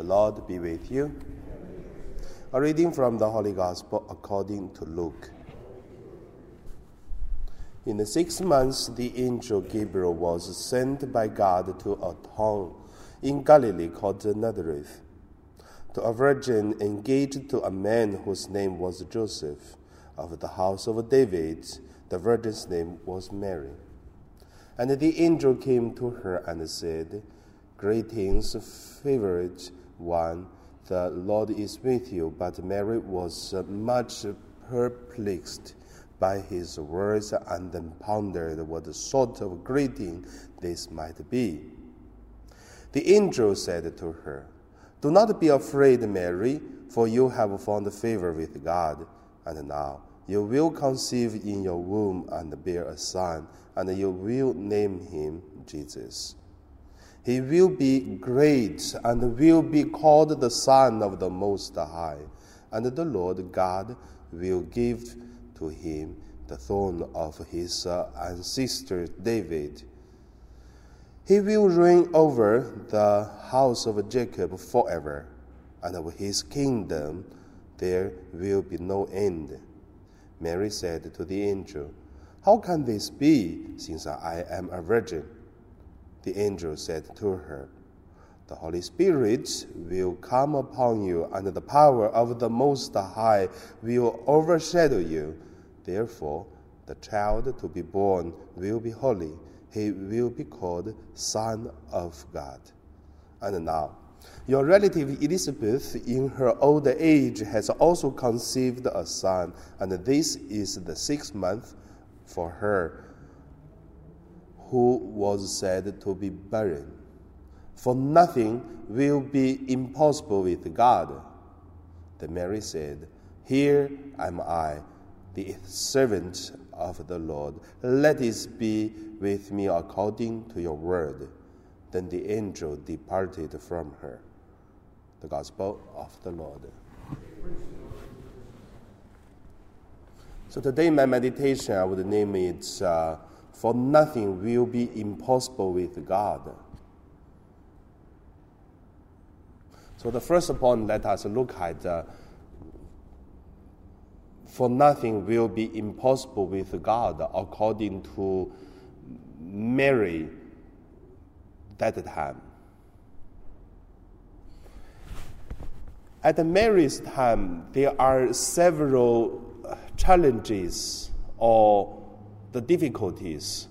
The Lord be with you. A reading from the Holy Gospel according to Luke. In the sixth month, the angel Gabriel was sent by God to a town in Galilee called Nazareth, to a virgin engaged to a man whose name was Joseph, of the house of David. The virgin's name was Mary. And the angel came to her and said, Greetings, favored one, the Lord is with you. But Mary was uh, much perplexed by his words and pondered what sort of greeting this might be. The angel said to her, Do not be afraid, Mary, for you have found favor with God. And now you will conceive in your womb and bear a son, and you will name him Jesus. He will be great and will be called the Son of the Most High, and the Lord God will give to him the throne of his ancestor David. He will reign over the house of Jacob forever, and of his kingdom there will be no end. Mary said to the angel, How can this be, since I am a virgin? The angel said to her, The Holy Spirit will come upon you, and the power of the Most High will overshadow you. Therefore, the child to be born will be holy. He will be called Son of God. And now, your relative Elizabeth, in her old age, has also conceived a son, and this is the sixth month for her who was said to be barren. For nothing will be impossible with God. Then Mary said, Here am I, the servant of the Lord. Let it be with me according to your word. Then the angel departed from her. The Gospel of the Lord. So today, my meditation, I would name it uh, For Nothing Will Be Impossible with God. So, the first point, let us look at uh, For nothing will be impossible with God, according to Mary that time. At Mary's time, there are several challenges or the difficulties.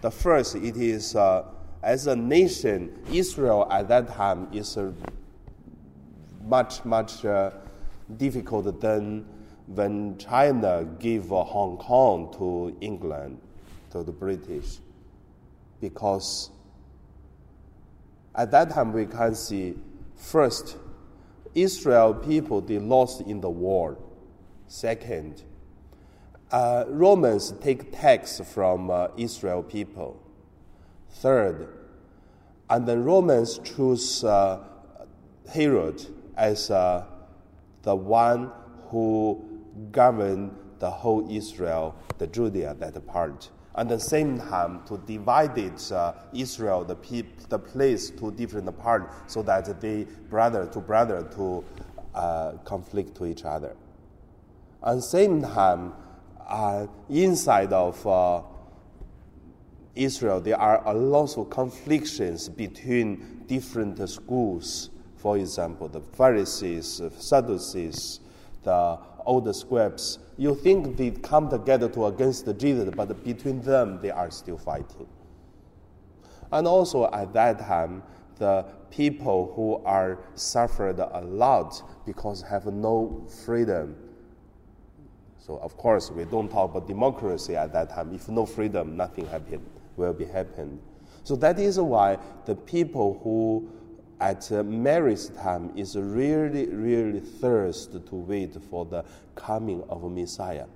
The first, it is uh, as a nation, Israel at that time is much, much uh, difficult than when China gave uh, Hong Kong to England, to the British, because at that time we can see first, Israel people they lost in the war. Second, uh, Romans take tax from uh, Israel people. Third, and then Romans choose uh, Herod as uh, the one who governed the whole Israel, the Judea, that part. And the same time, to divide it, uh, Israel, the, peop- the place to different parts, so that they brother to brother to uh, conflict to each other. The same time, uh, inside of uh, Israel, there are a lot of conflicts between different schools. For example, the Pharisees, the Sadducees, the old scribes. You think they come together to against Jesus, but between them they are still fighting. And also at that time, the people who are suffered a lot because have no freedom. So of course we don't talk about democracy at that time. If no freedom, nothing happen, will be happen. So that is why the people who at Mary's time is really, really thirst to wait for the coming of Messiah.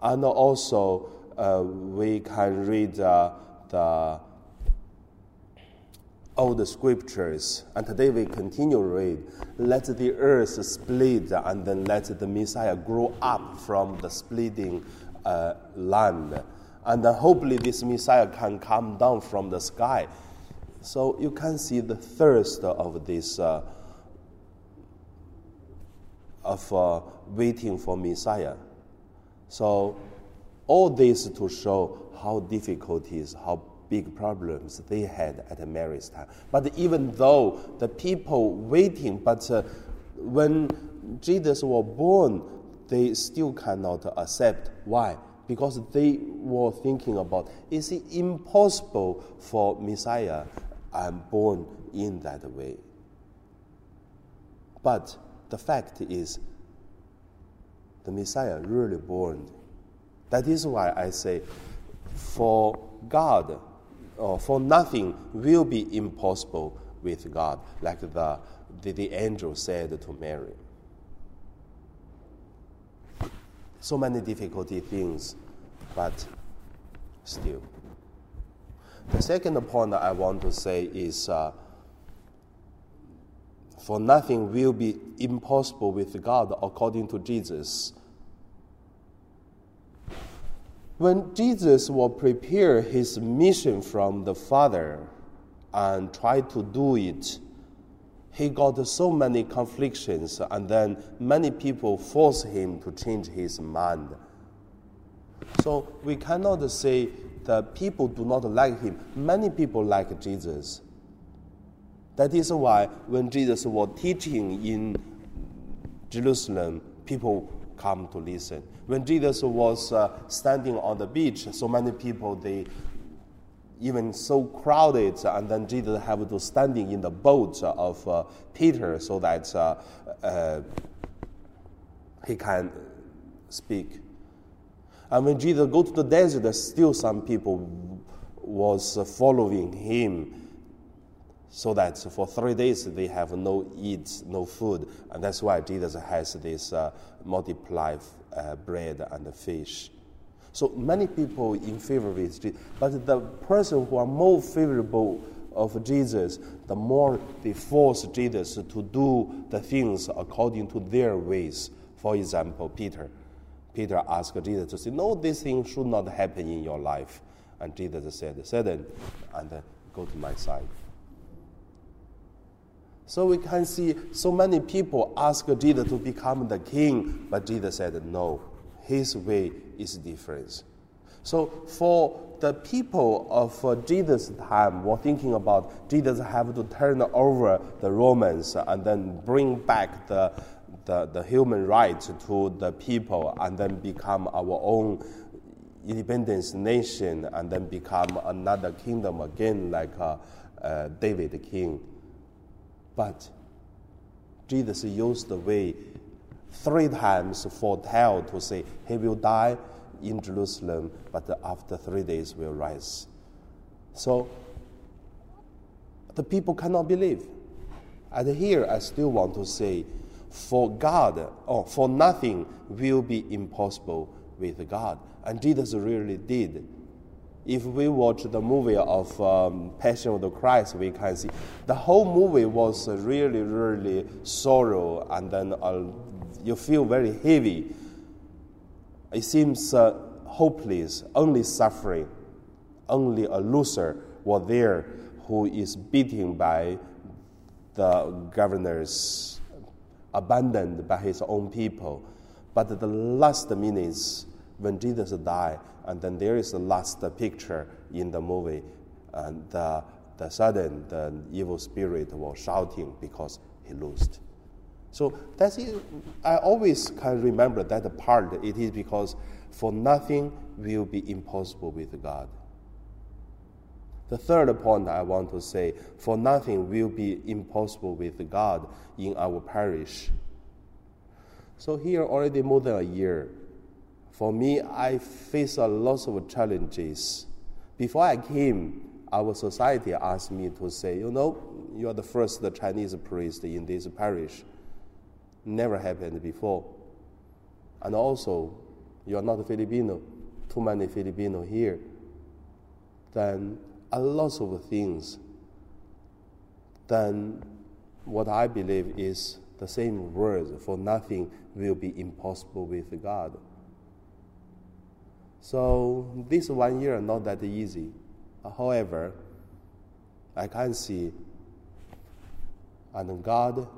And also, uh, we can read uh, the old scriptures, and today we continue to read. Let the earth split, and then let the Messiah grow up from the splitting uh, land. And then hopefully, this Messiah can come down from the sky So you can see the thirst of this, uh, of uh, waiting for Messiah. So all this to show how difficult it is, how big problems they had at Mary's time. But even though the people waiting, but uh, when Jesus was born, they still cannot accept. Why? Because they were thinking about is it impossible for Messiah and born in that way? But the fact is, the Messiah really born. That is why I say, for God, or for nothing will be impossible with God, like the, the, the angel said to Mary. So many difficulty things, but still. The second point I want to say is uh, for nothing will be impossible with God according to Jesus. When Jesus will prepare his mission from the Father and try to do it, he got so many conflicts, and then many people force him to change his mind. So we cannot say that people do not like him. Many people like Jesus. That is why when Jesus was teaching in Jerusalem, people come to listen. When Jesus was uh, standing on the beach, so many people they even so crowded, and then Jesus have to standing in the boat of uh, Peter so that uh, uh, he can speak. And when Jesus go to the desert, there still some people was following him so that for three days they have no eat, no food, and that's why Jesus has this uh, multiply uh, bread and fish. So many people in favor of Jesus, but the person who are more favorable of Jesus, the more they force Jesus to do the things according to their ways. For example, Peter. Peter asked Jesus to say, No, this thing should not happen in your life. And Jesus said, Satan, and go to my side. So we can see so many people ask Jesus to become the king, but Jesus said, No, his way is different. So for the people of Jesus' time were thinking about Jesus have to turn over the Romans and then bring back the, the, the human rights to the people and then become our own independence nation and then become another kingdom again like uh, uh, David king. But Jesus used the way three times foretell to say he will die in Jerusalem, but after three days will rise. So the people cannot believe. And here I still want to say, for God, or for nothing will be impossible with God. And Jesus really did. If we watch the movie of um, Passion of the Christ, we can see the whole movie was really, really sorrow, and then uh, you feel very heavy. It seems uh, hopeless, only suffering, only a loser was there who is beaten by the governors, abandoned by his own people. But the last minutes when Jesus died, and then there is the last picture in the movie, and the, the sudden the evil spirit was shouting because he lost. So that's it. I always can remember that part. It is because for nothing will be impossible with God. The third point I want to say for nothing will be impossible with God in our parish. So, here already more than a year, for me, I face a lot of challenges. Before I came, our society asked me to say, you know, you are the first Chinese priest in this parish never happened before. And also, you are not Filipino, too many Filipino here. Then a lot of things. Then what I believe is the same words for nothing will be impossible with God. So this one year not that easy. However, I can see. And God,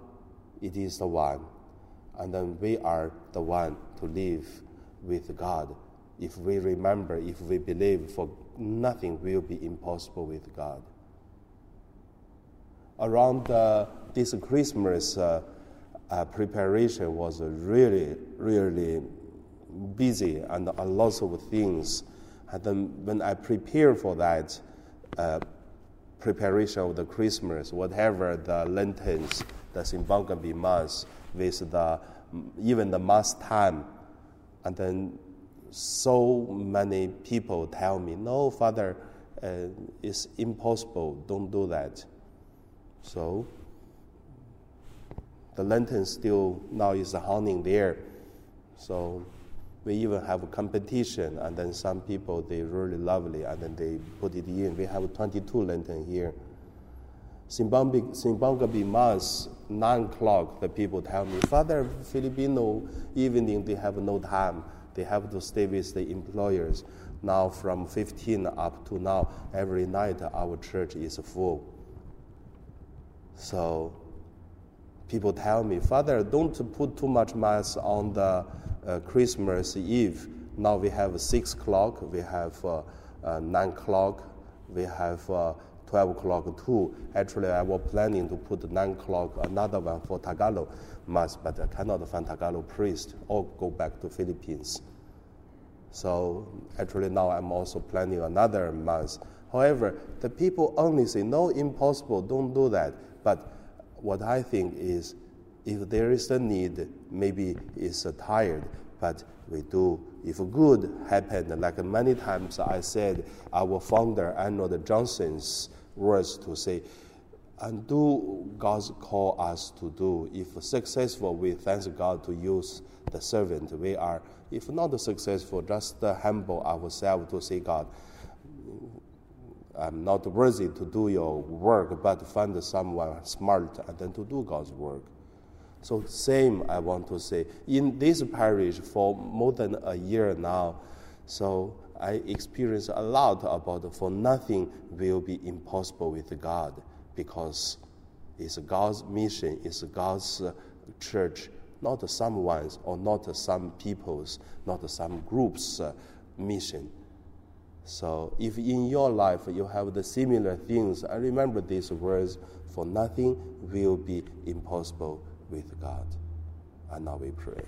it is the one. And then we are the one to live with God. If we remember, if we believe, for nothing will be impossible with God. Around uh, this Christmas, uh, uh, preparation was really, really busy and a lot of things. And then when I prepare for that uh, preparation of the Christmas, whatever the lanterns, the Simbang Gabi Mass, with the even the Mass time, and then so many people tell me, "No, Father, uh, it's impossible. Don't do that." So the lantern still now is hanging there. So we even have a competition, and then some people they really lovely, and then they put it in. We have 22 lantern here. Simbang Gabi Mass, 9 o'clock, the people tell me, Father, Filipino evening, they have no time. They have to stay with the employers. Now, from 15 up to now, every night our church is full. So, people tell me, Father, don't put too much mass on the uh, Christmas Eve. Now we have six o'clock, we have uh, uh, nine o'clock, we have uh, 12 o'clock too. Actually, I was planning to put 9 o'clock, another one for Tagalog Mass, but I cannot find Tagalog priest or go back to Philippines. So actually now I'm also planning another Mass. However, the people only say, no, impossible, don't do that. But what I think is, if there is a need, maybe it's tired, but we do. If good happened, like many times I said, our founder Arnold Janssen's words to say, and do God's call us to do. If successful, we thank God to use the servant. We are, if not successful, just humble ourselves to say, God, I'm not worthy to do your work, but find someone smart and then to do God's work. So, same I want to say. In this parish for more than a year now, so I experience a lot about for nothing will be impossible with God because it's God's mission, it's God's uh, church, not someone's or not some people's, not some group's uh, mission. So if in your life you have the similar things, I remember these words, for nothing will be impossible with God. And now we pray.